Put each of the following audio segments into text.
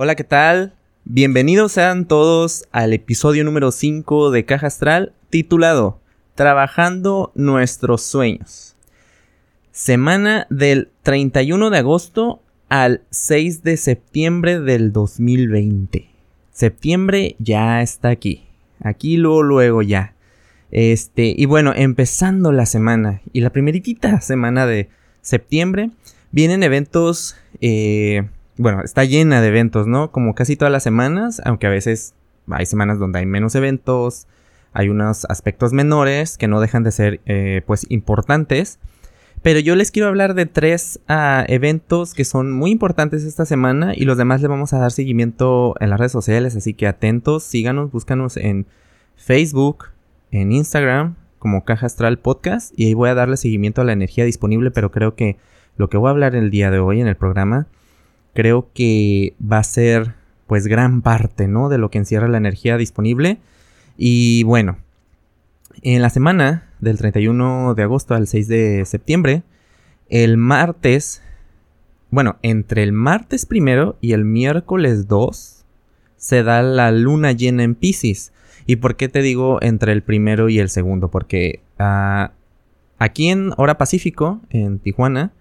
Hola, ¿qué tal? Bienvenidos sean todos al episodio número 5 de Caja Astral titulado Trabajando nuestros sueños. Semana del 31 de agosto al 6 de septiembre del 2020. Septiembre ya está aquí. Aquí luego, luego ya. Este, y bueno, empezando la semana y la primeritita semana de septiembre, vienen eventos eh, bueno, está llena de eventos, ¿no? Como casi todas las semanas, aunque a veces hay semanas donde hay menos eventos, hay unos aspectos menores que no dejan de ser, eh, pues, importantes. Pero yo les quiero hablar de tres ah, eventos que son muy importantes esta semana y los demás le vamos a dar seguimiento en las redes sociales, así que atentos, síganos, búscanos en Facebook, en Instagram como Caja Astral Podcast y ahí voy a darle seguimiento a la energía disponible, pero creo que lo que voy a hablar el día de hoy en el programa creo que va a ser pues gran parte, ¿no? De lo que encierra la energía disponible. Y bueno, en la semana del 31 de agosto al 6 de septiembre, el martes, bueno, entre el martes primero y el miércoles 2 se da la luna llena en Pisces. ¿Y por qué te digo entre el primero y el segundo? Porque ah, aquí en hora pacífico, en Tijuana,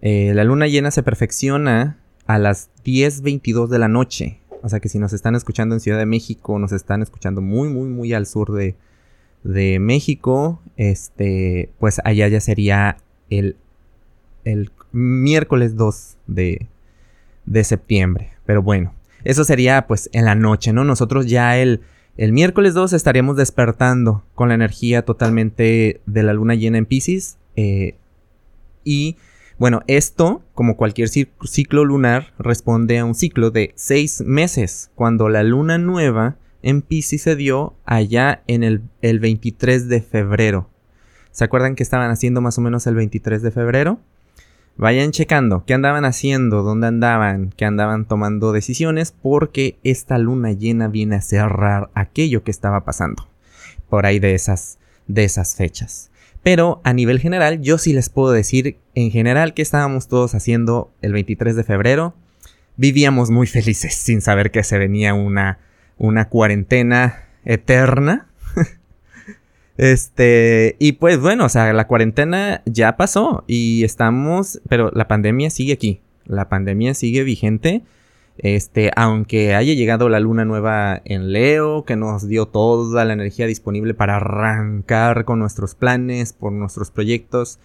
eh, la luna llena se perfecciona a las 10.22 de la noche. O sea que si nos están escuchando en Ciudad de México, nos están escuchando muy, muy, muy al sur de, de México, este, pues allá ya sería el, el miércoles 2 de, de septiembre. Pero bueno, eso sería pues en la noche, ¿no? Nosotros ya el, el miércoles 2 estaríamos despertando con la energía totalmente de la luna llena en Pisces. Eh, y bueno, esto, como cualquier ciclo lunar, responde a un ciclo de seis meses, cuando la luna nueva en Pisces se dio allá en el, 23 de febrero. ¿Se acuerdan que estaban haciendo más o menos el 23 de febrero? Vayan checando qué andaban haciendo, dónde andaban, qué andaban tomando decisiones, porque esta luna llena viene a cerrar aquello que estaba pasando por ahí de esas, de esas fechas. Pero a nivel general, yo sí les puedo decir en general que estábamos todos haciendo el 23 de febrero. Vivíamos muy felices sin saber que se venía una, una cuarentena eterna. este, y pues bueno, o sea, la cuarentena ya pasó y estamos, pero la pandemia sigue aquí. La pandemia sigue vigente. Este, aunque haya llegado la luna nueva en Leo, que nos dio toda la energía disponible para arrancar con nuestros planes, por nuestros proyectos,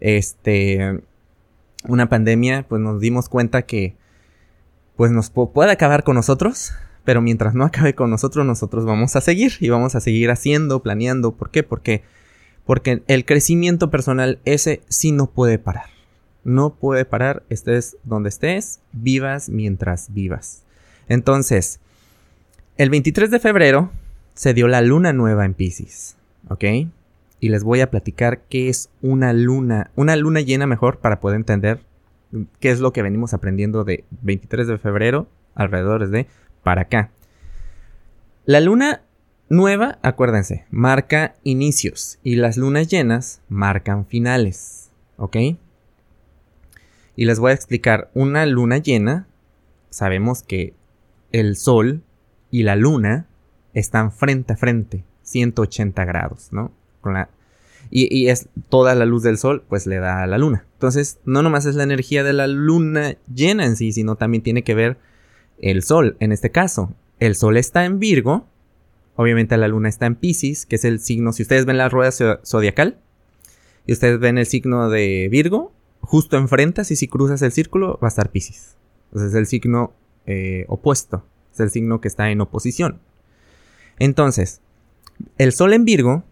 este, una pandemia, pues nos dimos cuenta que, pues nos puede acabar con nosotros, pero mientras no acabe con nosotros, nosotros vamos a seguir y vamos a seguir haciendo, planeando. ¿Por qué? Porque, porque el crecimiento personal ese sí no puede parar no puede parar, estés donde estés, vivas mientras vivas. Entonces, el 23 de febrero se dio la luna nueva en Pisces, ¿ok? Y les voy a platicar qué es una luna, una luna llena mejor para poder entender qué es lo que venimos aprendiendo de 23 de febrero alrededor de para acá. La luna nueva, acuérdense, marca inicios y las lunas llenas marcan finales, ¿ok? Y les voy a explicar, una luna llena, sabemos que el sol y la luna están frente a frente, 180 grados, ¿no? y, es toda la luz del sol, pues le da a la luna. Entonces, no nomás es la energía de la luna llena en sí, sino también tiene que ver el sol. En este caso, el sol está en Virgo, obviamente la luna está en Pisces, que es el signo, si ustedes ven la rueda zodiacal, y ustedes ven el signo de Virgo, justo enfrentas y si cruzas el círculo va a estar Pisces. Entonces es el signo eh, opuesto, es el signo que está en oposición. Entonces, el Sol en Virgo,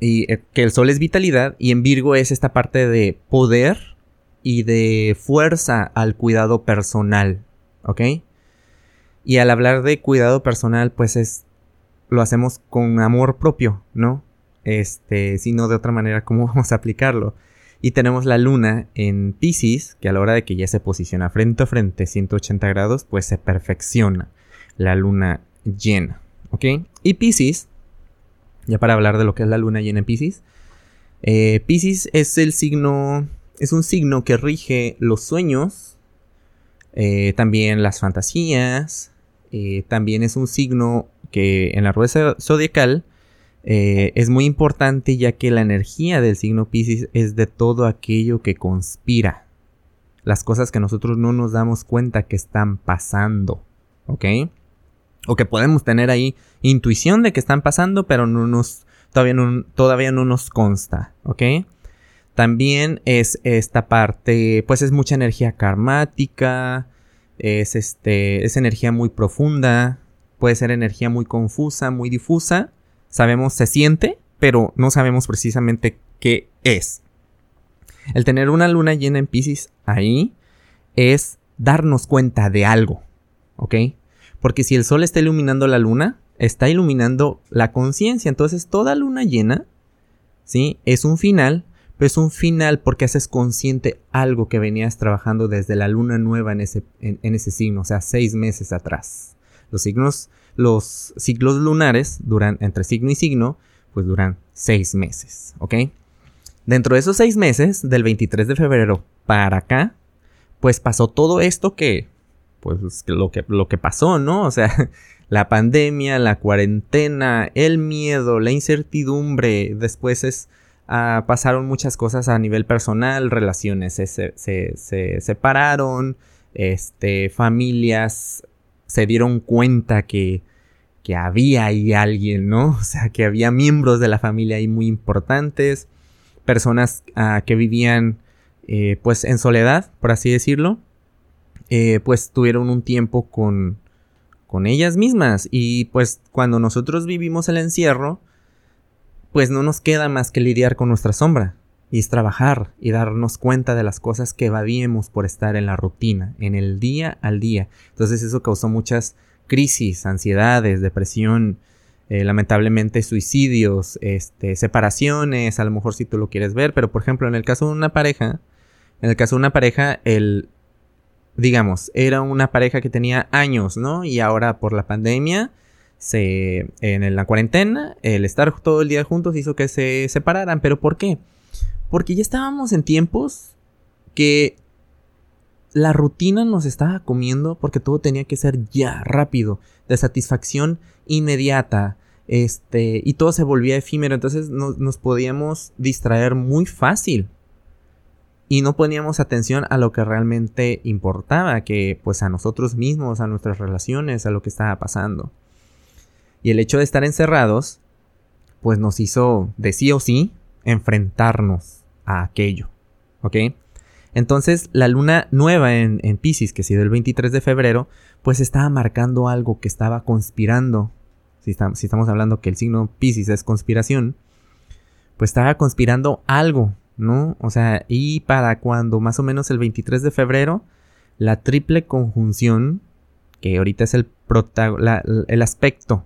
y eh, que el Sol es vitalidad, y en Virgo es esta parte de poder y de fuerza al cuidado personal, ¿ok? Y al hablar de cuidado personal, pues es, lo hacemos con amor propio, ¿no? Este, si no de otra manera, ¿cómo vamos a aplicarlo? Y tenemos la luna en Pisces, que a la hora de que ya se posiciona frente a frente 180 grados, pues se perfecciona la luna llena. ¿Ok? Y Pisces, ya para hablar de lo que es la luna llena en Pisces, eh, Pisces es el signo, es un signo que rige los sueños, Eh, también las fantasías. Eh, también es un signo que en la rueda zodiacal eh, es muy importante ya que la energía del signo Pisces es de todo aquello que conspira. Las cosas que nosotros no nos damos cuenta que están pasando. ¿Ok? O que podemos tener ahí intuición de que están pasando, pero no nos, todavía, no, todavía no nos consta. ¿Ok? También es esta parte, pues es mucha energía karmática, es, este, es energía muy profunda, puede ser energía muy confusa, muy difusa. Sabemos, se siente, pero no sabemos precisamente qué es. El tener una luna llena en Pisces ahí es darnos cuenta de algo, ¿ok? Porque si el sol está iluminando la luna, está iluminando la conciencia. Entonces toda luna llena, ¿sí? Es un final pero es un final porque haces consciente algo que venías trabajando desde la luna nueva en ese, en, ese signo, o sea, seis meses atrás. Los signos, los ciclos lunares duran entre signo y signo, pues duran seis meses, ¿ok? Dentro de esos seis meses, del 23 de febrero para acá, pues pasó todo esto que, pues lo que, lo que pasó, ¿no? O sea, la pandemia, la cuarentena, el miedo, la incertidumbre, después es Ah, pasaron muchas cosas a nivel personal, relaciones se, se, separaron, este, familias se dieron cuenta que, que había ahí alguien, ¿no? O sea, que había miembros de la familia ahí muy importantes, personas ah, que vivían eh, pues en soledad, por así decirlo, eh, pues tuvieron un tiempo con, con ellas mismas y pues cuando nosotros vivimos el encierro, pues no nos queda más que lidiar con nuestra sombra, y es trabajar y darnos cuenta de las cosas que evadíamos por estar en la rutina, en el día al día. Entonces eso causó muchas crisis, ansiedades, depresión, eh, lamentablemente suicidios, este, separaciones, a lo mejor si tú lo quieres ver, pero por ejemplo en el caso de una pareja, en el caso de una pareja, el, digamos, era una pareja que tenía años, ¿no? Y ahora por la pandemia, se, en la cuarentena, el estar todo el día juntos hizo que se separaran. ¿Pero por qué? Porque ya estábamos en tiempos que la rutina nos estaba comiendo porque todo tenía que ser ya rápido, de satisfacción inmediata, este, y todo se volvía efímero, entonces nos podíamos distraer muy fácil y no poníamos atención a lo que realmente importaba, que pues a nosotros mismos, a nuestras relaciones, a lo que estaba pasando. Y el hecho de estar encerrados, pues nos hizo de sí o sí enfrentarnos a aquello. ¿Ok? Entonces la luna nueva en, en Pisces, que ha sido el 23 de febrero, pues estaba marcando algo que estaba conspirando. Si, si estamos hablando que el signo Pisces es conspiración, pues estaba conspirando algo, ¿no? O sea, y para cuando más o menos el 23 de febrero, la triple conjunción, que ahorita es el, el aspecto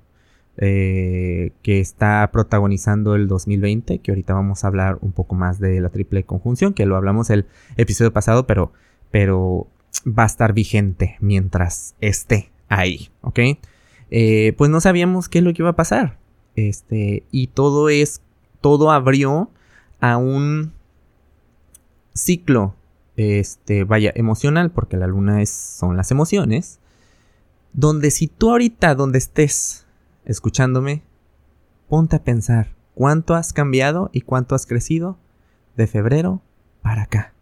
eh, que está protagonizando el 2020, que ahorita vamos a hablar un poco más de la triple conjunción, que lo hablamos el episodio pasado, pero, pero va a estar vigente mientras esté ahí, ¿ok? Eh, pues no sabíamos qué es lo que iba a pasar. Este, y todo es, todo abrió a un ciclo, este, vaya, emocional, porque la luna es, son las emociones, donde si tú ahorita, donde estés, escuchándome, ponte a pensar cuánto has cambiado y cuánto has crecido de febrero para acá.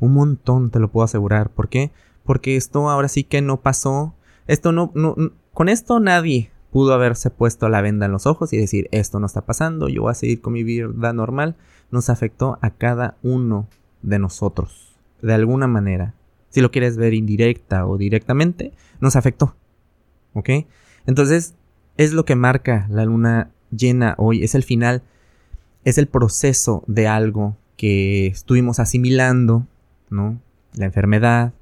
Un montón, te lo puedo asegurar. ¿Por qué? Porque esto ahora sí que no pasó. Esto no, no, con esto nadie pudo haberse puesto la venda en los ojos y decir esto no está pasando, yo voy a seguir con mi vida normal. Nos afectó a cada uno de nosotros, de alguna manera. Si lo quieres ver indirecta o directamente, nos afectó. ¿Ok? Entonces, es lo que marca la luna llena hoy, es el final, es el proceso de algo que estuvimos asimilando, ¿no? La enfermedad,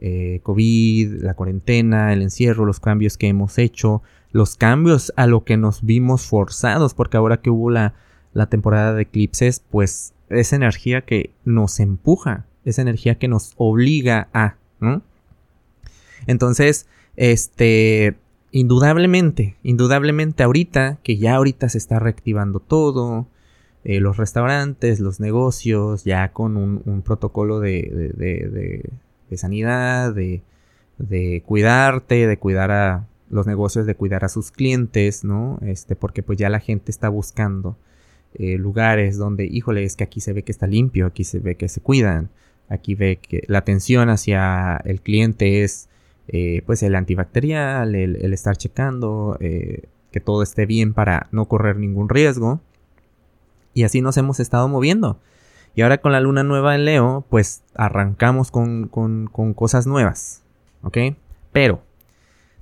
eh, COVID, la cuarentena, el encierro, los cambios que hemos hecho, los cambios a lo que nos vimos forzados, porque ahora que hubo la, la temporada de eclipses, pues esa energía que nos empuja, esa energía que nos obliga a, ¿no? Entonces, este, indudablemente, indudablemente ahorita, que ya ahorita se está reactivando todo, eh, los restaurantes, los negocios, ya con un, protocolo de, de sanidad, de, de cuidarte, de cuidar a los negocios, de cuidar a sus clientes, ¿no? Este, porque pues ya la gente está buscando eh, lugares donde, híjole, es que aquí se ve que está limpio, aquí se ve que se cuidan, aquí ve que la atención hacia el cliente es eh, pues el antibacterial, el, estar checando eh, que todo esté bien para no correr ningún riesgo. Y así nos hemos estado moviendo. Y ahora con la luna nueva en Leo, pues arrancamos con, con, cosas nuevas. ¿Ok? Pero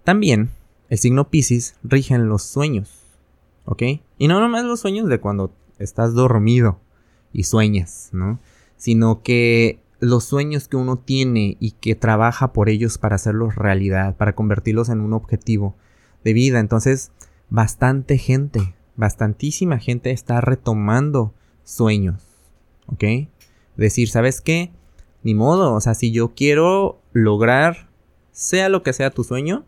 también el signo Pisces rige en los sueños. ¿Ok? Y no nomás los sueños de cuando estás dormido y sueñas, ¿no? Sino que los sueños que uno tiene y que trabaja por ellos para hacerlos realidad, para convertirlos en un objetivo de vida. Entonces, bastante gente, bastantísima gente está retomando sueños, ¿ok? Decir, ¿sabes qué? Ni modo, o sea, si yo quiero lograr, sea lo que sea tu sueño,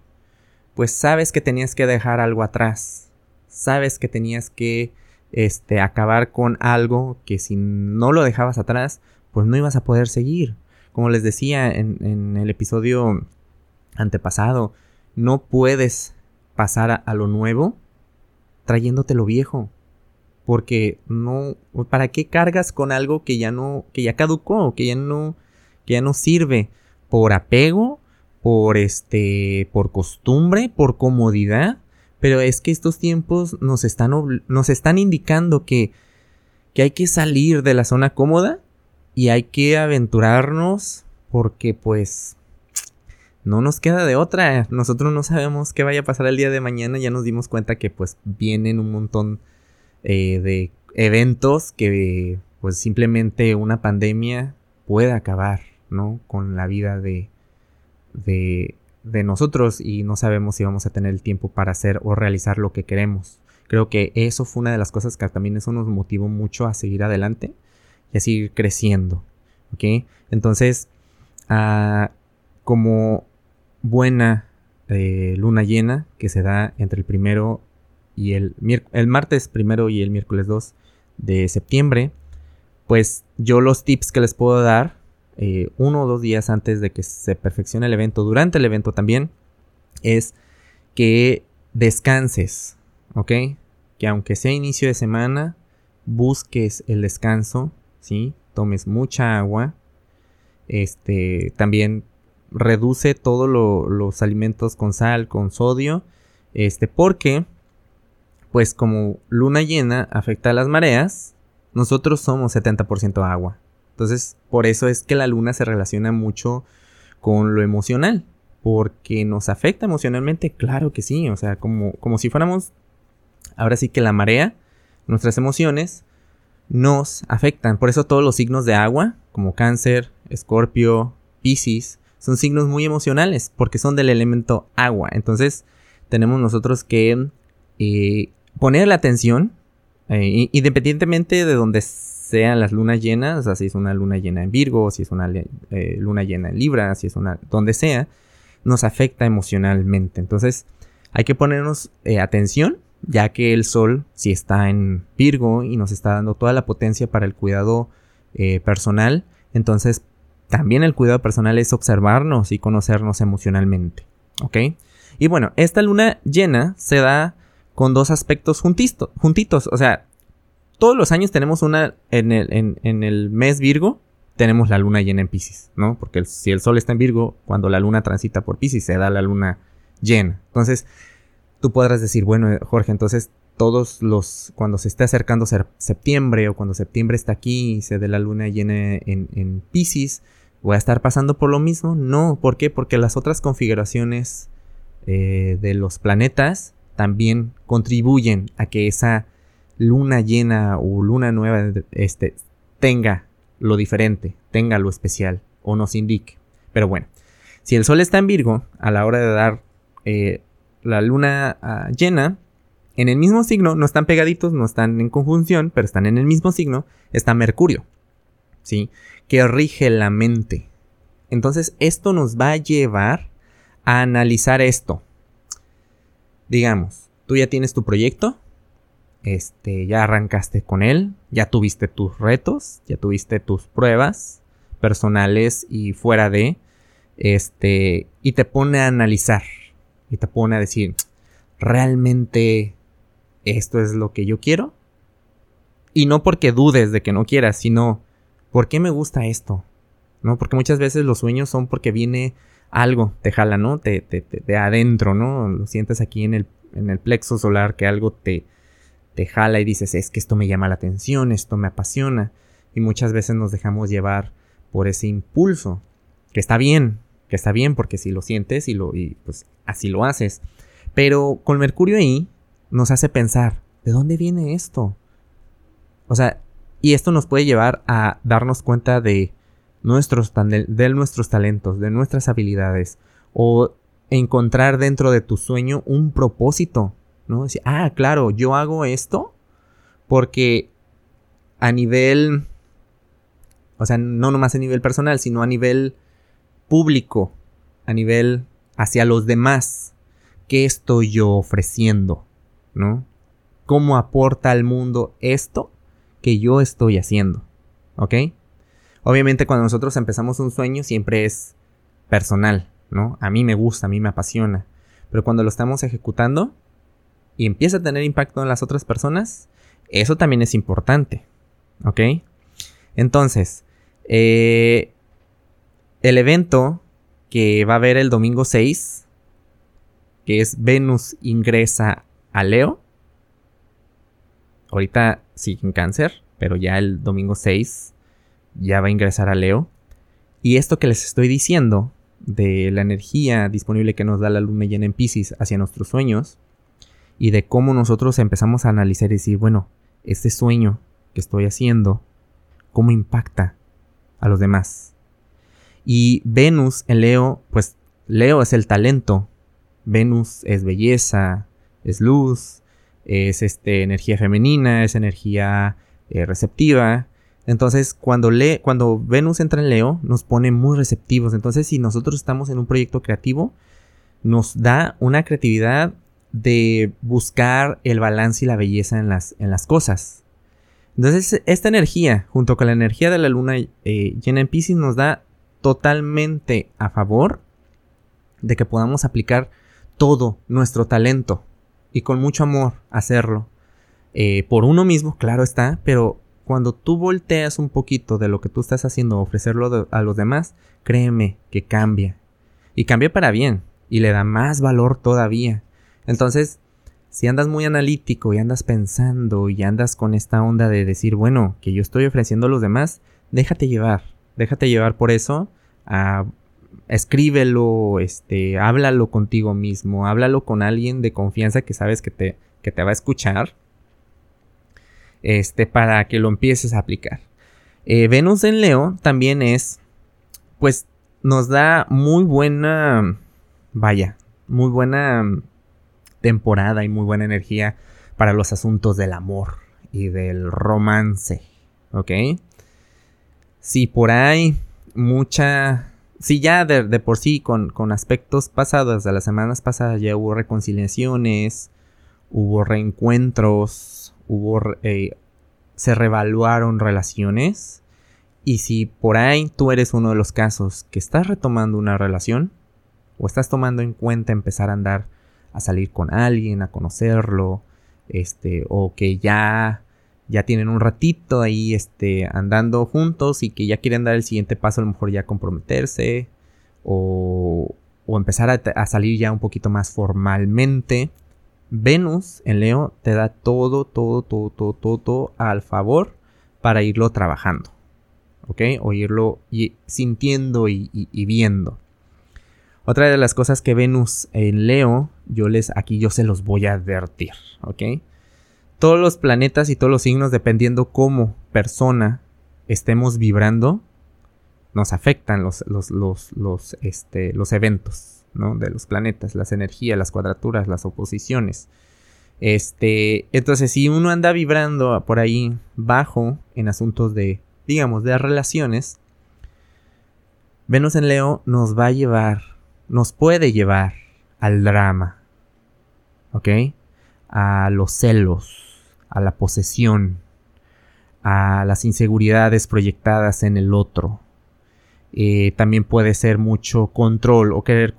pues sabes que tenías que dejar algo atrás, sabes que tenías que este, acabar con algo que si no lo dejabas atrás, pues no ibas a poder seguir. Como les decía en, el episodio antepasado, no puedes pasar a, lo nuevo trayéndote lo viejo. Porque no, ¿para qué cargas con algo que ya no, que ya caducó, que ya no, que ya no sirve? Por apego, por este, por costumbre, por comodidad. Pero es que estos tiempos nos están, nos están indicando que, que hay que salir de la zona cómoda y hay que aventurarnos porque pues no nos queda de otra. Nosotros no sabemos qué vaya a pasar el día de mañana. Ya nos dimos cuenta que pues vienen un montón eh, de eventos que pues simplemente una pandemia puede acabar, ¿no? Con la vida de, de, de nosotros y no sabemos si vamos a tener el tiempo para hacer o realizar lo que queremos. Creo que eso fue una de las cosas que también eso nos motivó mucho a seguir adelante a seguir creciendo. ¿Ok? Entonces, ah, como buena eh, luna llena que se da entre el primero y el, el martes primero y el miércoles 2 de septiembre, pues yo los tips que les puedo dar eh, uno o dos días antes de que se perfeccione el evento, durante el evento también, es que descanses, ¿ok? Que aunque sea inicio de semana, busques el descanso, ¿sí? Tomes mucha agua. Este, también reduce todos los alimentos con sal, con sodio, este, porque, pues como luna llena afecta a las mareas, nosotros somos 70% agua. Entonces, por eso es que la luna se relaciona mucho con lo emocional, porque nos afecta emocionalmente, claro que sí, o sea, como, como si fuéramos, ahora sí que la marea, nuestras emociones nos afectan. Por eso todos los signos de agua, como cáncer, escorpio, piscis, son signos muy emocionales, porque son del elemento agua. Entonces, tenemos nosotros que eh, poner la atención, eh, independientemente de donde sean las lunas llenas, o sea, si es una luna llena en Virgo, si es una eh, luna llena en Libra, si es una, donde sea, nos afecta emocionalmente. Entonces, hay que ponernos atención, ya que el Sol, si está en Virgo y nos está dando toda la potencia para el cuidado eh, personal, entonces también el cuidado personal es observarnos y conocernos emocionalmente. ¿Ok? Y bueno, esta luna llena se da con dos aspectos juntitos. O sea, todos los años tenemos una, en el, en, el mes Virgo, tenemos la luna llena en Pisces, ¿no? Porque si el sol está en Virgo, cuando la luna transita por Pisces, se da la luna llena. Entonces, tú podrás decir, bueno, Jorge, entonces todos los, cuando se esté acercando septiembre o cuando septiembre está aquí y se dé la luna llena en, en Pisces, ¿voy a estar pasando por lo mismo? No, ¿por qué? Porque las otras configuraciones eh, de los planetas también contribuyen a que esa luna llena o luna nueva este, tenga lo diferente, tenga lo especial o nos indique. Pero bueno, si el sol está en Virgo a la hora de dar eh, la luna ah, llena, en el mismo signo, no están pegaditos, no están en conjunción, pero están en el mismo signo, está Mercurio, ¿sí? Que rige la mente. Entonces, esto nos va a llevar a analizar esto. Digamos, tú ya tienes tu proyecto, este, ya arrancaste con él, ya tuviste tus retos, ya tuviste tus pruebas personales y fuera de, Este, y te pone a analizar. Y te pone a decir, ¿realmente esto es lo que yo quiero? Y no porque dudes de que no quieras, sino, ¿por qué me gusta esto? ¿No? Porque muchas veces los sueños son porque viene algo, te jala, ¿no? Te, te, de adentro, ¿no? Lo sientes aquí en el, en el plexo solar que algo te, te jala y dices, es que esto me llama la atención, esto me apasiona. Y muchas veces nos dejamos llevar por ese impulso, que está bien, que está bien porque si lo sientes y, lo, y pues así lo haces. Pero con Mercurio ahí nos hace pensar, ¿de dónde viene esto? O sea, y esto nos puede llevar a darnos cuenta de nuestros, de nuestros talentos, de nuestras habilidades, o encontrar dentro de tu sueño un propósito, ¿no? Decir, ah, claro, yo hago esto porque a nivel, o sea, no nomás a nivel personal, sino a nivel público, a nivel hacia los demás, ¿qué estoy yo ofreciendo? ¿No? ¿Cómo aporta al mundo esto que yo estoy haciendo? ¿Ok? Obviamente cuando nosotros empezamos un sueño siempre es personal, ¿no? A mí me gusta, a mí me apasiona. Pero cuando lo estamos ejecutando y empieza a tener impacto en las otras personas, eso también es importante, ¿ok? Entonces, eh, el evento que va a haber el domingo 6, que es Venus ingresa a Leo. Ahorita sigue en cáncer, pero ya el domingo 6 ya va a ingresar a Leo. Y esto que les estoy diciendo de la energía disponible que nos da la luna llena en Pisces hacia nuestros sueños y de cómo nosotros empezamos a analizar y decir, bueno, este sueño que estoy haciendo, ¿cómo impacta a los demás? Y Venus en Leo, pues Leo es el talento. Venus es belleza, es luz, es este, energía femenina, es energía eh, receptiva. Entonces, cuando, le, cuando Venus entra en Leo, nos pone muy receptivos. Entonces, si nosotros estamos en un proyecto creativo, nos da una creatividad de buscar el balance y la belleza en las, en las cosas. Entonces, esta energía, junto con la energía de la luna eh, llena en Pisces, nos da totalmente a favor de que podamos aplicar todo nuestro talento y con mucho amor hacerlo. Eh, por uno mismo, claro está, pero cuando tú volteas un poquito de lo que tú estás haciendo, ofrecerlo a los demás, créeme que cambia. Y cambia para bien. Y le da más valor todavía. Entonces, si andas muy analítico y andas pensando y andas con esta onda de decir, bueno, que yo estoy ofreciendo a los demás, déjate llevar. Déjate llevar por eso. escríbelo, este, háblalo contigo mismo, háblalo con alguien de confianza que sabes que te, que te va a escuchar. Este, para que lo empieces a aplicar. Eh, Venus en Leo también es, pues, nos da muy buena, vaya, muy buena temporada y muy buena energía para los asuntos del amor y del romance, ¿ok? Si por ahí mucha... Si ya de, por sí con, aspectos pasados de las semanas pasadas ya hubo reconciliaciones, hubo reencuentros, hubo... Eh, se revaluaron relaciones. Y si por ahí tú eres uno de los casos que estás retomando una relación, o estás tomando en cuenta empezar a andar a salir con alguien, a conocerlo, este, o que ya ya tienen un ratito ahí este, andando juntos y que ya quieren dar el siguiente paso, a lo mejor ya comprometerse o, o empezar a, salir ya un poquito más formalmente. Venus en Leo te da todo, todo, todo, todo, todo, al favor para irlo trabajando. ¿Ok? O irlo y, sintiendo y, y, viendo. Otra de las cosas que Venus en Leo, yo les, aquí yo se los voy a advertir. ¿Ok? Todos los planetas y todos los signos, dependiendo cómo persona estemos vibrando, nos afectan los, los, los, este, los eventos ¿no? de los planetas, las energías, las cuadraturas, las oposiciones. Este, entonces, si uno anda vibrando por ahí bajo en asuntos de, digamos, de relaciones, Venus en Leo nos va a llevar, nos puede llevar al drama, ¿ok? A los celos, a la posesión, a las inseguridades proyectadas en el otro. Eh, también puede ser mucho control o querer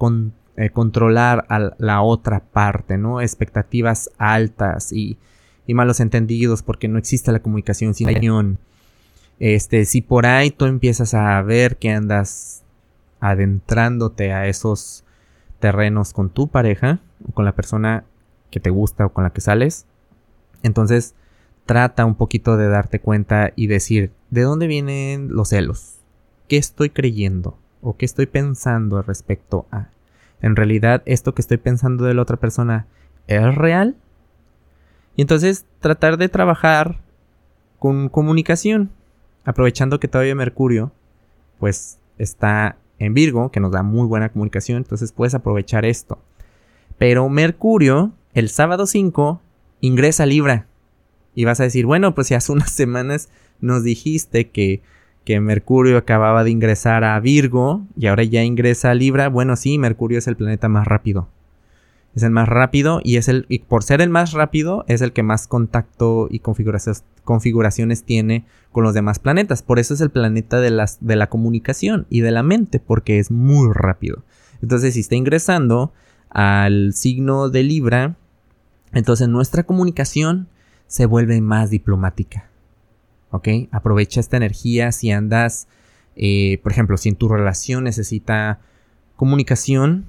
eh, controlar a la otra parte, ¿no? Expectativas altas y, malos entendidos porque no existe la comunicación sin unión. Este, si por ahí tú empiezas a ver que andas adentrándote a esos terrenos con tu pareja o con la persona que te gusta o con la que sales, entonces trata un poquito de darte cuenta y decir, ¿de dónde vienen los celos? ¿Qué estoy creyendo? ¿O qué estoy pensando respecto a? ¿En realidad esto que estoy pensando de la otra persona es real? Y entonces tratar de trabajar con comunicación, aprovechando que todavía Mercurio, pues está en Virgo, que nos da muy buena comunicación, entonces puedes aprovechar esto. Pero Mercurio, el sábado 5, ingresa Libra. Y vas a decir, bueno, pues si hace unas semanas nos dijiste que, que Mercurio acababa de ingresar a Virgo y ahora ya ingresa a Libra, bueno, sí, Mercurio es el planeta más rápido. Es el más rápido y es el y por ser el más rápido es el que más contacto y configuraciones, configuraciones tiene con los demás planetas. Por eso es el planeta de, las, de la comunicación y de la mente, porque es muy rápido. Entonces, si está ingresando al signo de Libra, entonces nuestra comunicación se vuelve más diplomática. ¿Ok? Aprovecha esta energía si andas, eh, por ejemplo, si en tu relación necesita comunicación,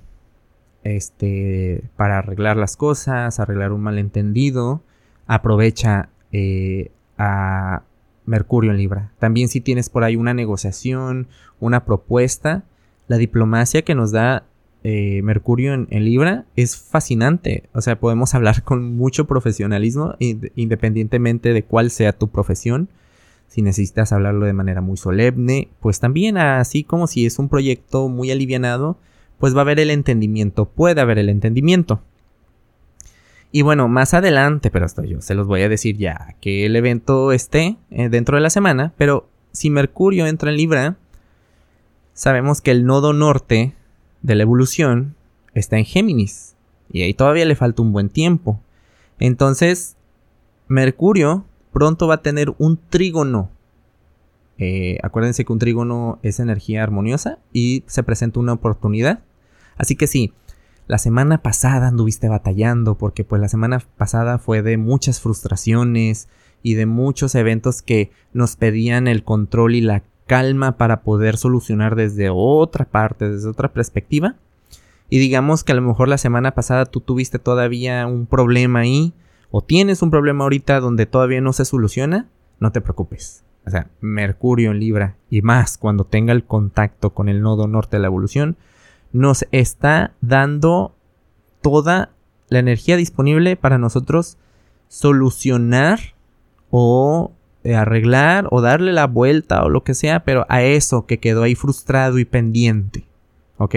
este, para arreglar las cosas, arreglar un malentendido, aprovecha eh, a Mercurio en Libra. También si tienes por ahí una negociación, una propuesta, la diplomacia que nos da eh, Mercurio en, Libra es fascinante. O sea, podemos hablar con mucho profesionalismo independientemente de cuál sea tu profesión. Si necesitas hablarlo de manera muy solemne, pues también así como si es un proyecto muy alivianado, pues va a haber el entendimiento, puede haber el entendimiento. Y bueno, más adelante, pero esto yo se los voy a decir ya que el evento esté eh, dentro de la semana, pero si Mercurio entra en Libra, sabemos que el nodo norte de la evolución está en Géminis. Y ahí todavía le falta un buen tiempo. Entonces, Mercurio pronto va a tener un trígono. Eh, acuérdense que un trígono es energía armoniosa y se presenta una oportunidad. Así que sí, la semana pasada anduviste batallando porque pues la semana pasada fue de muchas frustraciones y de muchos eventos que nos pedían el control y la calma para poder solucionar desde otra parte, desde otra perspectiva. Y digamos que a lo mejor la semana pasada tú tuviste todavía un problema ahí, o tienes un problema ahorita donde todavía no se soluciona, no te preocupes. O sea, Mercurio en Libra y más cuando tenga el contacto con el nodo norte de la evolución, nos está dando toda la energía disponible para nosotros solucionar o arreglar o darle la vuelta o lo que sea, pero a eso que quedó ahí frustrado y pendiente. ¿Ok?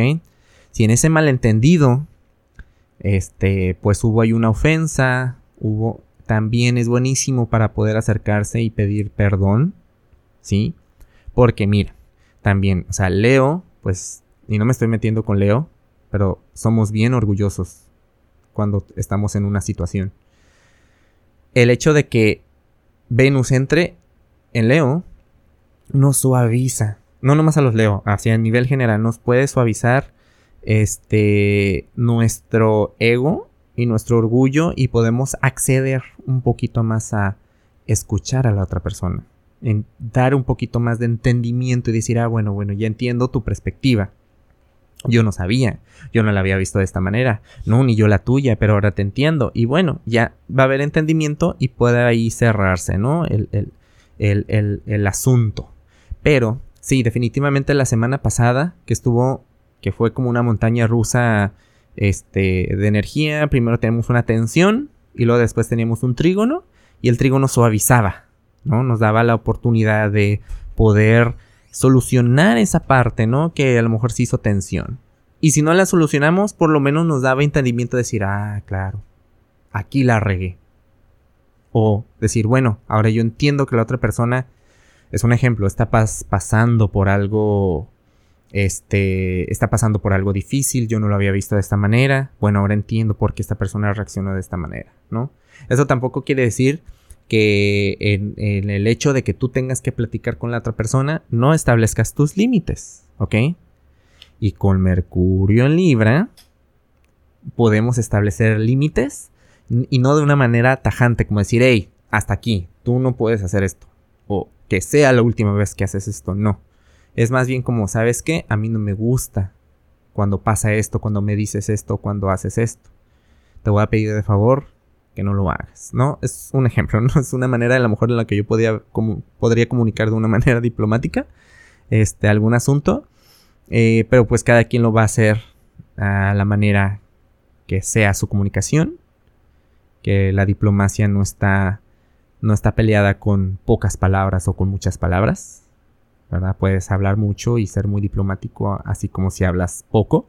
Si en ese malentendido, este, pues hubo ahí una ofensa, hubo, también es buenísimo para poder acercarse y pedir perdón, ¿sí? Porque mira, también, o sea, Leo, pues, y no me estoy metiendo con Leo, pero somos bien orgullosos cuando estamos en una situación. El hecho de que Venus entre en Leo, nos suaviza. No nomás a los Leo, hacia el nivel general, nos puede suavizar este nuestro ego y nuestro orgullo y podemos acceder un poquito más a escuchar a la otra persona, en dar un poquito más de entendimiento y decir, ah, bueno, bueno, ya entiendo tu perspectiva. Yo no sabía, yo no la había visto de esta manera, no, ni yo la tuya, pero ahora te entiendo. Y bueno, ya va a haber entendimiento y puede ahí cerrarse, ¿no? El, el, el, asunto. Pero, sí, definitivamente la semana pasada, que estuvo, que fue como una montaña rusa este, de energía, primero tenemos una tensión y luego después teníamos un trígono y el trígono suavizaba, ¿no? Nos daba la oportunidad de poder solucionar esa parte, ¿no? Que a lo mejor se hizo tensión. Y si no la solucionamos, por lo menos nos daba entendimiento de decir, ah, claro, aquí la regué. O decir, bueno, ahora yo entiendo que la otra persona, es un ejemplo, está pasando por algo, este, está pasando por algo difícil, yo no lo había visto de esta manera, bueno, ahora entiendo por qué esta persona reaccionó de esta manera, ¿no? Eso tampoco quiere decir que en, el hecho de que tú tengas que platicar con la otra persona no establezcas tus límites. ¿ok? Y con Mercurio en Libra podemos establecer límites y no de una manera tajante, como decir, hey, hasta aquí, tú no puedes hacer esto. O que sea la última vez que haces esto, no. Es más bien como, ¿sabes qué? A mí no me gusta cuando pasa esto, cuando me dices esto, cuando haces esto. Te voy a pedir de favor que no lo hagas, ¿no? Es un ejemplo, ¿no? Es una manera a lo mejor en la que yo podía, como, podría comunicar de una manera diplomática este, algún asunto. Eh, pero pues cada quien lo va a hacer a la manera que sea su comunicación. Que la diplomacia no está, no está peleada con pocas palabras o con muchas palabras. ¿verdad? Puedes hablar mucho y ser muy diplomático, así como si hablas poco.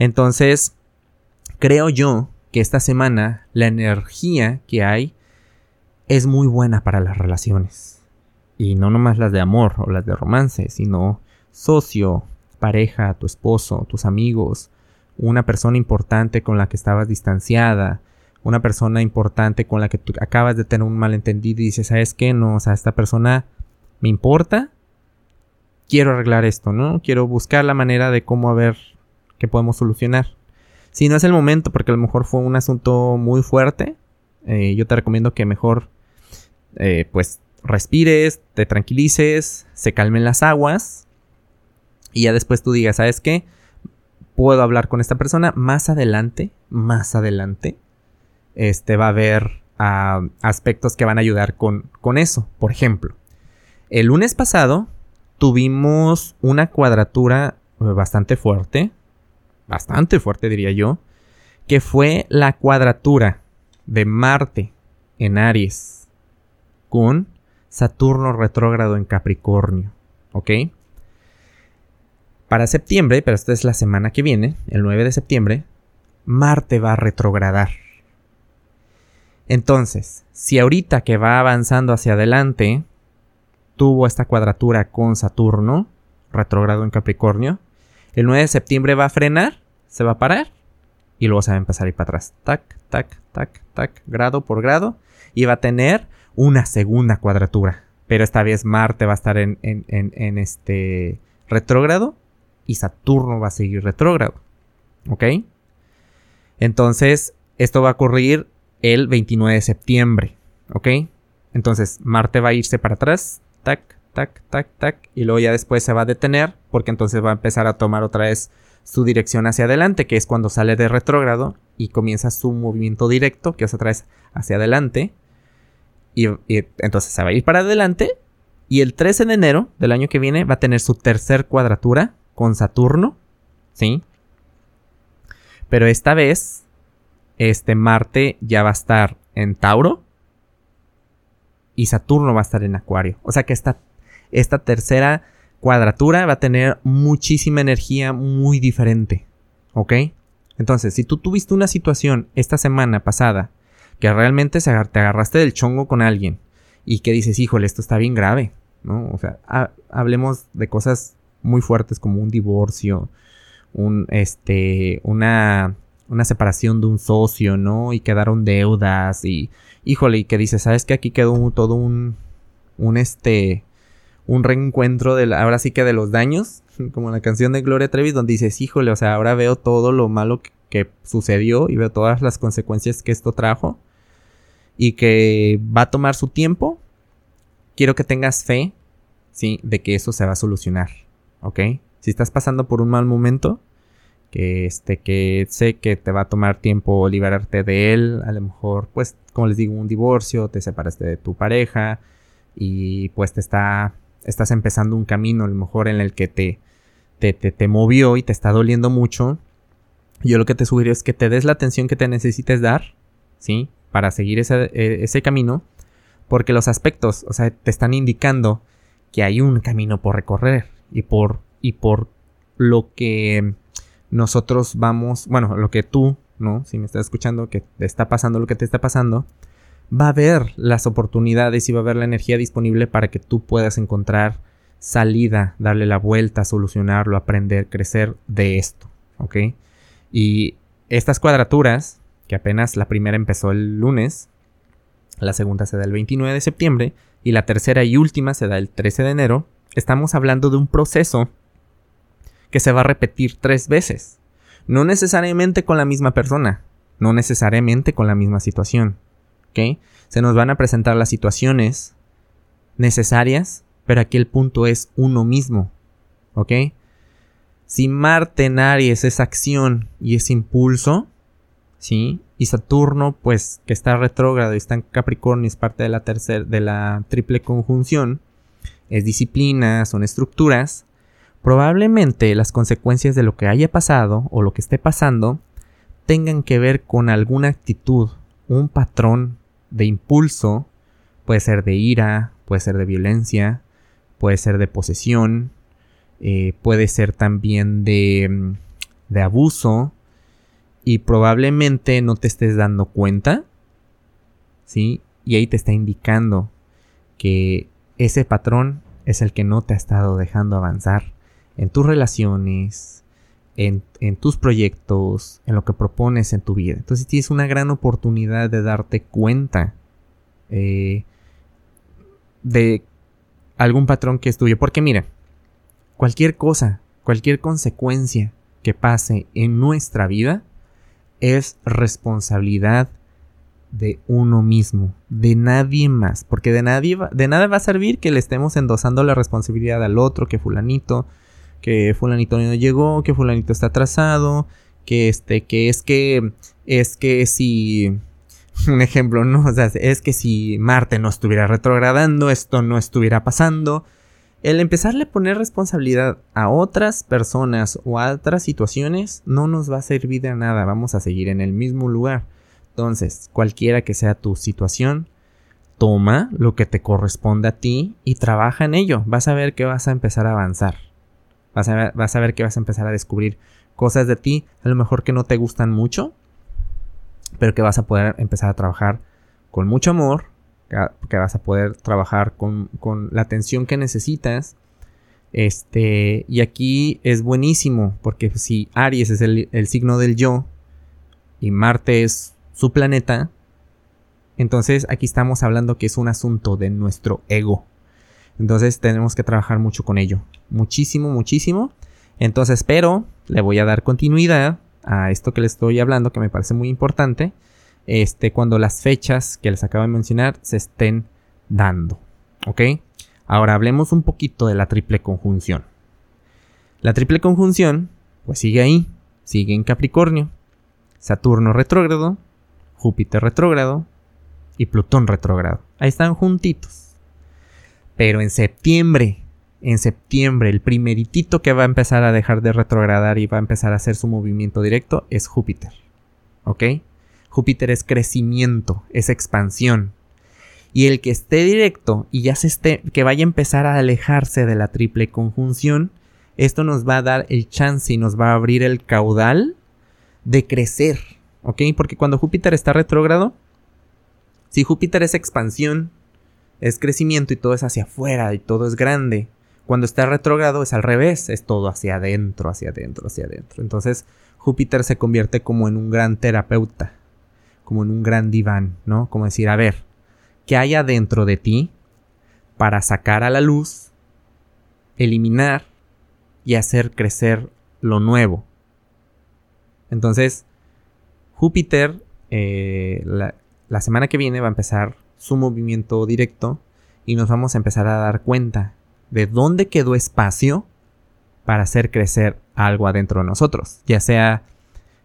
Entonces, creo yo que esta semana la energía que hay es muy buena para las relaciones. Y no nomás las de amor o las de romance, sino socio, pareja, tu esposo, tus amigos, una persona importante con la que estabas distanciada, una persona importante con la que acabas de tener un malentendido y dices, ¿sabes qué? No, o sea, esta persona me importa, quiero arreglar esto, ¿no? Quiero buscar la manera de cómo a ver qué podemos solucionar. Si no es el momento, porque a lo mejor fue un asunto muy fuerte, eh, yo te recomiendo que mejor, eh, pues, respires, te tranquilices, se calmen las aguas y ya después tú digas, ¿sabes qué? Puedo hablar con esta persona más adelante, más adelante, este va a haber ah, aspectos que van a ayudar con, con eso. Por ejemplo, el lunes pasado tuvimos una cuadratura bastante fuerte, bastante fuerte diría yo, que fue la cuadratura de Marte en Aries con Saturno retrógrado en Capricornio, ¿ok? Para septiembre, pero esta es la semana que viene, el 9 de septiembre, Marte va a retrogradar. Entonces, si ahorita que va avanzando hacia adelante, tuvo esta cuadratura con Saturno, retrógrado en Capricornio, el 9 de septiembre va a frenar, se va a parar y luego se va a empezar a ir para atrás. Tac, tac, tac, tac, grado por grado. Y va a tener una segunda cuadratura. Pero esta vez Marte va a estar en, en este retrógrado y Saturno va a seguir retrógrado. ¿Ok? Entonces, esto va a ocurrir el 29 de septiembre. ¿Ok? Entonces, Marte va a irse para atrás. Tac, tac, tac, tac. Y luego ya después se va a detener. Porque entonces va a empezar a tomar otra vez su dirección hacia adelante. Que es cuando sale de retrógrado. Y comienza su movimiento directo. Que es otra vez hacia adelante. Y, y, entonces se va a ir para adelante. Y el 13 de enero del año que viene va a tener su tercer cuadratura con Saturno, ¿sí? Pero esta vez, este Marte ya va a estar en Tauro y Saturno va a estar en Acuario. O sea que esta, esta tercera cuadratura va a tener muchísima energía muy diferente, ¿ok? Entonces, si tú tuviste una situación esta semana pasada que realmente te agarraste del chongo con alguien y que dices, híjole, esto está bien grave, ¿no? O sea, hablemos de cosas muy fuertes como un divorcio, un, este, una, una separación de un socio, ¿no? Y quedaron deudas y, híjole, y que dices, ¿sabes que aquí quedó todo un, un, este, un reencuentro de ahora sí que de los daños, como la canción de Gloria Trevi, donde dices, híjole, o sea, ahora veo todo lo malo que, que sucedió y veo todas las consecuencias que esto trajo y que va a tomar su tiempo. Quiero que tengas fe, sí, de que eso se va a solucionar. ¿ok? Si estás pasando por un mal momento, que este que sé que te va a tomar tiempo liberarte de él, a lo mejor pues como les digo un divorcio, te separaste de tu pareja y pues te está estás empezando un camino a lo mejor en el que te te, te, movió y te está doliendo mucho. Yo lo que te sugiero es que te des la atención que te necesites dar, ¿sí? Para seguir ese, ese camino, porque los aspectos, o sea, te están indicando que hay un camino por recorrer y por, y por lo que nosotros vamos, bueno, lo que tú, ¿no? Si me estás escuchando, que te está pasando lo que te está pasando, va a haber las oportunidades y va a haber la energía disponible para que tú puedas encontrar salida, darle la vuelta, solucionarlo, aprender, crecer de esto, ¿ok? Y estas cuadraturas, que apenas la primera empezó el lunes, la segunda se da el 29 de septiembre y la tercera y última se da el 13 de enero, estamos hablando de un proceso que se va a repetir tres veces. No necesariamente con la misma persona, no necesariamente con la misma situación. Se nos van a presentar las situaciones necesarias, pero aquí el punto es uno mismo. Si Marte en Aries es acción y es impulso, ¿sí? Y Saturno, pues, que está retrógrado y está en Capricornio, es parte de la de la triple conjunción, es disciplina, son estructuras, probablemente las consecuencias de lo que haya pasado o lo que esté pasando tengan que ver con alguna actitud, un patrón de impulso, puede ser de ira, puede ser de violencia, puede ser de posesión, eh, puede ser también de, mm, de abuso y probablemente no te estés dando cuenta, ¿sí? Y ahí te está indicando que ese patrón es el que no te ha estado dejando avanzar en tus relaciones, en, tus proyectos, en lo que propones en tu vida. Entonces tienes una gran oportunidad de darte cuenta eh, de algún patrón que es tuyo. Porque mira, cualquier cosa, cualquier consecuencia que pase en nuestra vida es responsabilidad de uno mismo, de nadie más, porque de nadie de nada va a servir que le estemos endosando la responsabilidad al otro, que fulanito, que fulanito no llegó, que fulanito está atrasado, que este, que es que, es que si, un ejemplo, ¿no? Es que si Marte no estuviera retrogradando, esto no estuviera pasando. El empezarle a poner responsabilidad a otras personas o a otras situaciones no nos va a servir de nada, vamos a seguir en el mismo lugar. Entonces, cualquiera que sea tu situación, toma lo que te corresponde a ti y trabaja en ello. Vas a ver que vas a empezar a avanzar. Vas a, vas a ver que vas a empezar a descubrir cosas de ti, a lo mejor que no te gustan mucho, pero que vas a poder empezar a trabajar con mucho amor, que vas a poder trabajar con, la atención que necesitas. Este, y aquí es buenísimo, porque si Aries es el, el signo del yo y Marte es su planeta, entonces aquí estamos hablando que es un asunto de nuestro ego. Entonces tenemos que trabajar mucho con ello. Muchísimo, muchísimo. Entonces, pero le voy a dar continuidad a esto que les estoy hablando, que me parece muy importante. Este, cuando las fechas que les acabo de mencionar se estén dando. ¿Ok? Ahora hablemos un poquito de la triple conjunción. La triple conjunción, pues sigue ahí, sigue en Capricornio. Saturno retrógrado, Júpiter retrógrado y Plutón retrógrado. Ahí están juntitos. Pero en septiembre, en septiembre, el primeritito que va a empezar a dejar de retrogradar y va a empezar a hacer su movimiento directo es Júpiter. ¿Ok? Júpiter es crecimiento, es expansión. Y el que esté directo y ya se esté, que vaya a empezar a alejarse de la triple conjunción, esto nos va a dar el chance y nos va a abrir el caudal de crecer. ¿Ok? Porque cuando Júpiter está retrógrado, si Júpiter es expansión, es crecimiento y todo es hacia afuera y todo es grande. Cuando está retrógrado es al revés, es todo hacia adentro, hacia adentro, hacia adentro. Entonces Júpiter se convierte como en un gran terapeuta, como en un gran diván, ¿no? Como decir, a ver, ¿qué hay adentro de ti para sacar a la luz, eliminar y hacer crecer lo nuevo? Entonces, Júpiter eh, la, la semana que viene va a empezar su movimiento directo y nos vamos a empezar a dar cuenta de dónde quedó espacio para hacer crecer algo adentro de nosotros, ya sea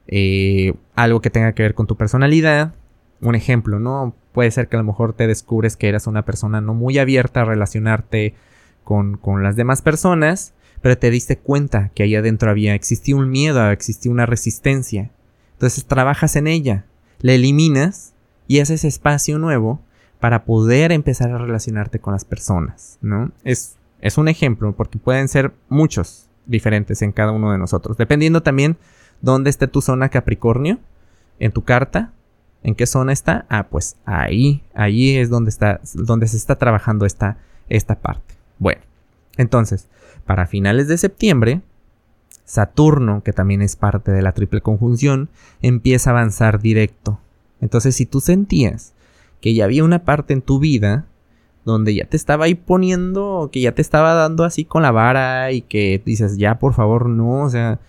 eh, algo que tenga que ver con tu personalidad, un ejemplo, ¿no? Puede ser que a lo mejor te descubres que eras una persona no muy abierta a relacionarte con, con las demás personas, pero te diste cuenta que ahí adentro había, existía un miedo, existía una resistencia. Entonces trabajas en ella, la eliminas y haces espacio nuevo para poder empezar a relacionarte con las personas, ¿no? Es, es un ejemplo porque pueden ser muchos diferentes en cada uno de nosotros, dependiendo también dónde esté tu zona Capricornio en tu carta, en qué zona está, ah, pues ahí, ahí es donde está, donde se está trabajando esta, esta parte. Bueno, entonces, para finales de septiembre, Saturno, que también es parte de la triple conjunción, empieza a avanzar directo. Entonces, si tú sentías que ya había una parte en tu vida donde ya te estaba ahí poniendo, que ya te estaba dando así con la vara y que dices, ya por favor, no, o sea,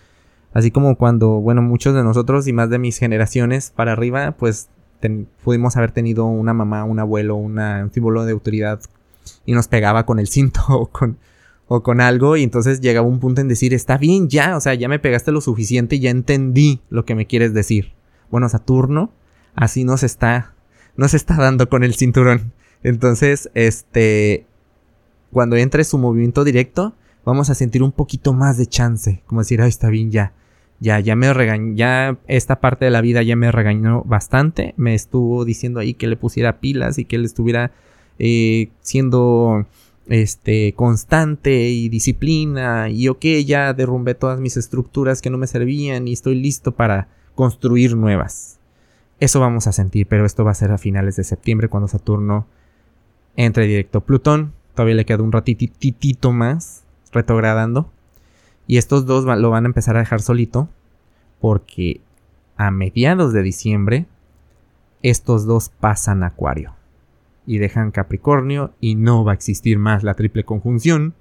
así como cuando, bueno, muchos de nosotros y más de mis generaciones para arriba, pues pudimos haber tenido una mamá, un abuelo, un símbolo de autoridad y nos pegaba con el cinto o con, o con algo y entonces llegaba un punto en decir, está bien ya, o sea, ya me pegaste lo suficiente ya entendí lo que me quieres decir. Bueno, Saturno así nos está, nos está dando con el cinturón. Entonces, este, cuando entre su movimiento directo, vamos a sentir un poquito más de chance, como decir, ay, está bien, ya, ya, ya me regañó, ya esta parte de la vida ya me regañó bastante, me estuvo diciendo ahí que le pusiera pilas y que él estuviera eh, siendo, este, constante y disciplina y ok, ya derrumbé todas mis estructuras que no me servían y estoy listo para construir nuevas. Eso vamos a sentir, pero esto va a ser a finales de septiembre cuando Saturno entre directo. Plutón todavía le queda un ratitito más retrogradando. Y estos dos lo van a empezar a dejar solito porque a mediados de diciembre estos dos pasan a Acuario y dejan Capricornio y no va a existir más la triple conjunción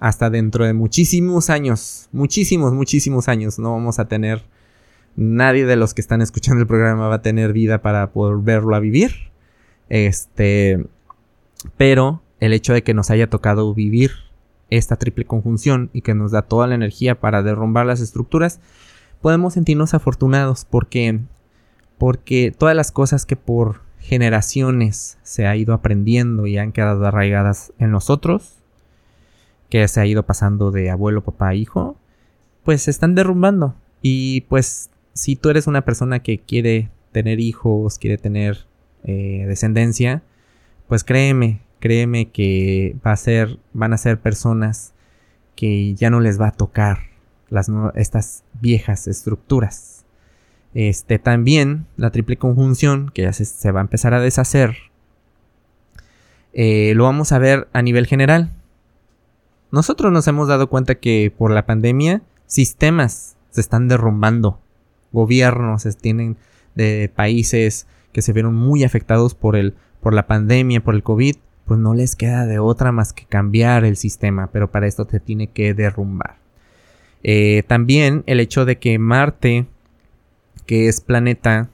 hasta dentro de muchísimos años, muchísimos, muchísimos años no vamos a tener nadie de los que están escuchando el programa va a tener vida para poder verlo a vivir. Este, pero el hecho de que nos haya tocado vivir esta triple conjunción y que nos da toda la energía para derrumbar las estructuras, podemos sentirnos afortunados porque porque todas las cosas que por generaciones se ha ido aprendiendo y han quedado arraigadas en nosotros, que se ha ido pasando de abuelo, papá, hijo, pues se están derrumbando. Y pues si tú eres una persona que quiere tener hijos, quiere tener eh, descendencia, pues créeme, créeme que va a ser, van a ser personas que ya no les va a tocar las, estas viejas estructuras. Este también la triple conjunción que ya se, va a empezar a deshacer. Eh, lo vamos a ver a nivel general. Nosotros nos hemos dado cuenta que por la pandemia sistemas se están derrumbando. Gobiernos tienen de países que se vieron muy afectados por el por la pandemia, por el COVID, pues no les queda de otra más que cambiar el sistema, pero para esto te tiene que derrumbar. Eh, también el hecho de que Marte, que es planeta,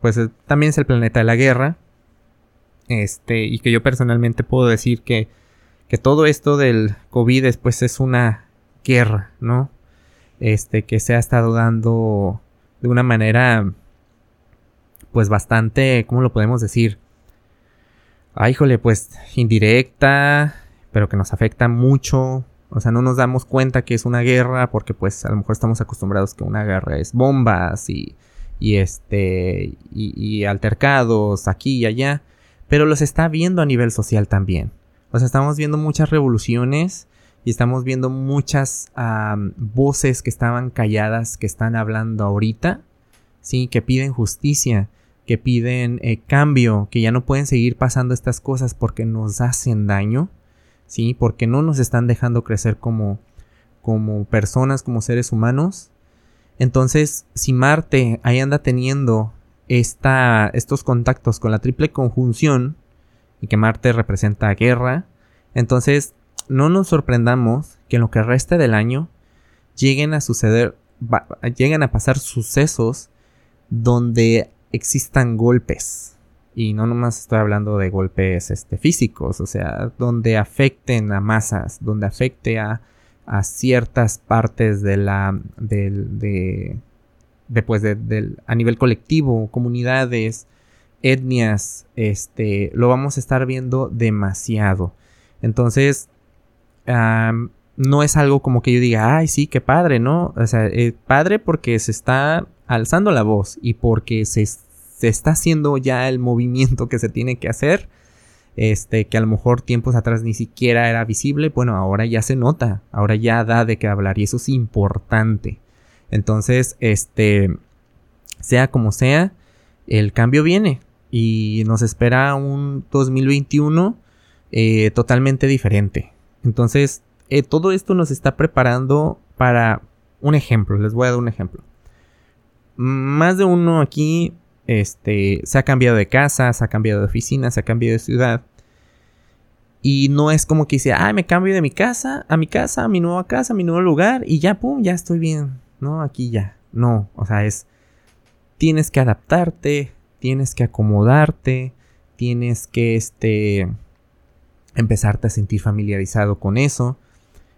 pues eh, también es el planeta de la guerra, este, y que yo personalmente puedo decir que, que todo esto del COVID después es una guerra, ¿no? Este, que se ha estado dando de una manera, pues bastante, ¿cómo lo podemos decir? ay, híjole, pues indirecta, pero que nos afecta mucho. O sea, no nos damos cuenta que es una guerra porque pues a lo mejor estamos acostumbrados que una guerra es bombas y, y este, y, altercados aquí y allá. Pero los está viendo a nivel social también. O sea, estamos viendo muchas revoluciones y estamos viendo muchas voces que estaban calladas, que están hablando ahorita, sí, que piden justicia, que piden eh, cambio, que ya no pueden seguir pasando estas cosas porque nos hacen daño, ¿sí? Porque no nos están dejando crecer como, como personas, como seres humanos. Entonces, si Marte ahí anda teniendo esta, estos contactos con la triple conjunción, y que Marte representa guerra, entonces no nos sorprendamos que en lo que reste del año lleguen a suceder, lleguen a pasar sucesos donde existan golpes. Y no nomás estoy hablando de golpes este, físicos, o sea, donde afecten a masas, donde afecte a, a ciertas partes de la. Del, de, después de, a nivel colectivo, comunidades, etnias, este, lo vamos a estar viendo demasiado. Entonces, no es algo como que yo diga, ay, sí, qué padre, ¿no? O sea, eh, padre porque se está alzando la voz y porque se, está haciendo ya el movimiento que se tiene que hacer, este, que a lo mejor tiempos atrás ni siquiera era visible, bueno, ahora ya se nota, ahora ya da de qué hablar y eso es importante. Entonces, este, sea como sea, el cambio viene y nos espera un 2021 eh, totalmente diferente. Entonces, eh, todo esto nos está preparando para un ejemplo, les voy a dar un ejemplo más de uno aquí este, se ha cambiado de casa, se ha cambiado de oficina, se ha cambiado de ciudad. Y no es como que dice, ah, me cambio de mi casa a mi casa, a mi nueva casa, a mi nuevo lugar y ya, pum, ya estoy bien, ¿no? Aquí ya. No, o sea, es, tienes que adaptarte, tienes que acomodarte, tienes que, este, empezarte a sentir familiarizado con eso.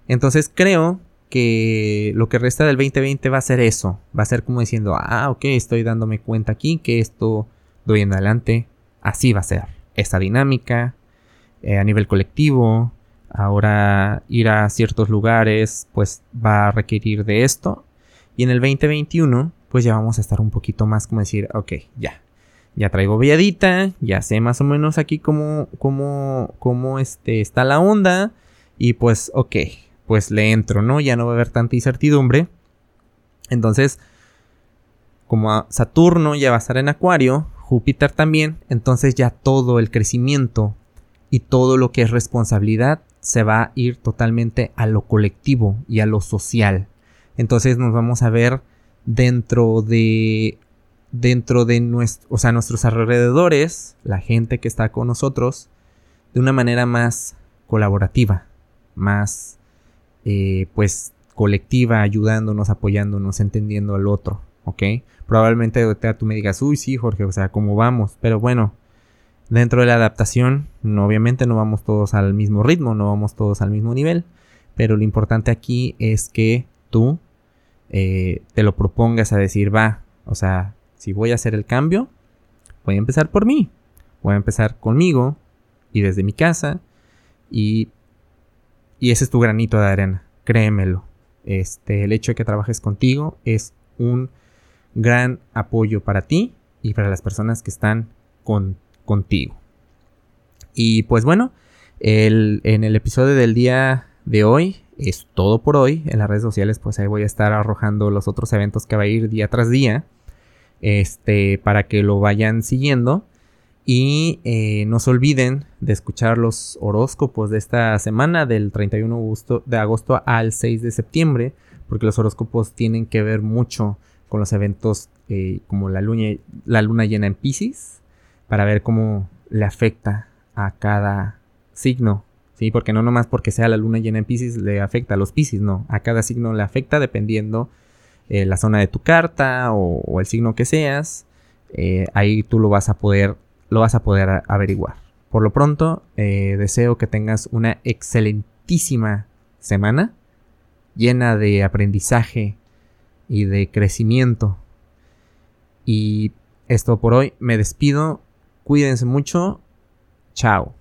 Entonces creo que lo que resta del 2020 va a ser eso, va a ser como diciendo, ah, ok, estoy dándome cuenta aquí que esto doy en adelante, así va a ser, esta dinámica, eh, a nivel colectivo. Ahora ir a ciertos lugares pues va a requerir de esto. Y en el 2021 pues ya vamos a estar un poquito más como decir, ok, ya. Ya traigo viadita, ya sé más o menos aquí cómo, cómo, cómo este, está la onda. Y pues, ok, pues le entro, ¿no? Ya no va a haber tanta incertidumbre. Entonces, como Saturno ya va a estar en Acuario, Júpiter también, entonces ya todo el crecimiento y todo lo que es responsabilidad se va a ir totalmente a lo colectivo y a lo social. Entonces nos vamos a ver dentro de dentro de nuestro, o sea, nuestros alrededores, la gente que está con nosotros, de una manera más colaborativa, más eh, pues colectiva, ayudándonos, apoyándonos, entendiendo al otro, ¿ok? Probablemente tú me digas, uy, sí, Jorge, o sea, ¿cómo vamos? Pero bueno, Dentro de la adaptación, obviamente no vamos todos al mismo ritmo, no vamos todos al mismo nivel, pero lo importante aquí es que tú eh, te lo propongas a decir, va, o sea, si voy a hacer el cambio, voy a empezar por mí, voy a empezar conmigo y desde mi casa y, y ese es tu granito de arena, créemelo. Este, el hecho de que trabajes contigo es un gran apoyo para ti y para las personas que están contigo contigo. Y pues bueno, el, en el episodio del día de hoy es todo por hoy. En las redes sociales pues ahí voy a estar arrojando los otros eventos que va a ir día tras día. Este, para que lo vayan siguiendo. Y eh, no se olviden de escuchar los horóscopos de esta semana, del 31 de agosto al 6 de septiembre, porque los horóscopos tienen que ver mucho con los eventos eh, como la luna, la luna llena en Pisces, para ver cómo le afecta a cada signo. Sí, porque no nomás porque sea la luna llena en Pisces le afecta a los Pisces, no. A cada signo le afecta dependiendo eh, la zona de tu carta o, el signo que seas. Eh, ahí tú lo vas a poder, lo vas a poder averiguar. Por lo pronto, eh, deseo que tengas una excelentísima semana llena de aprendizaje y de crecimiento. Y esto por hoy. Me despido Cuídense mucho. Chao.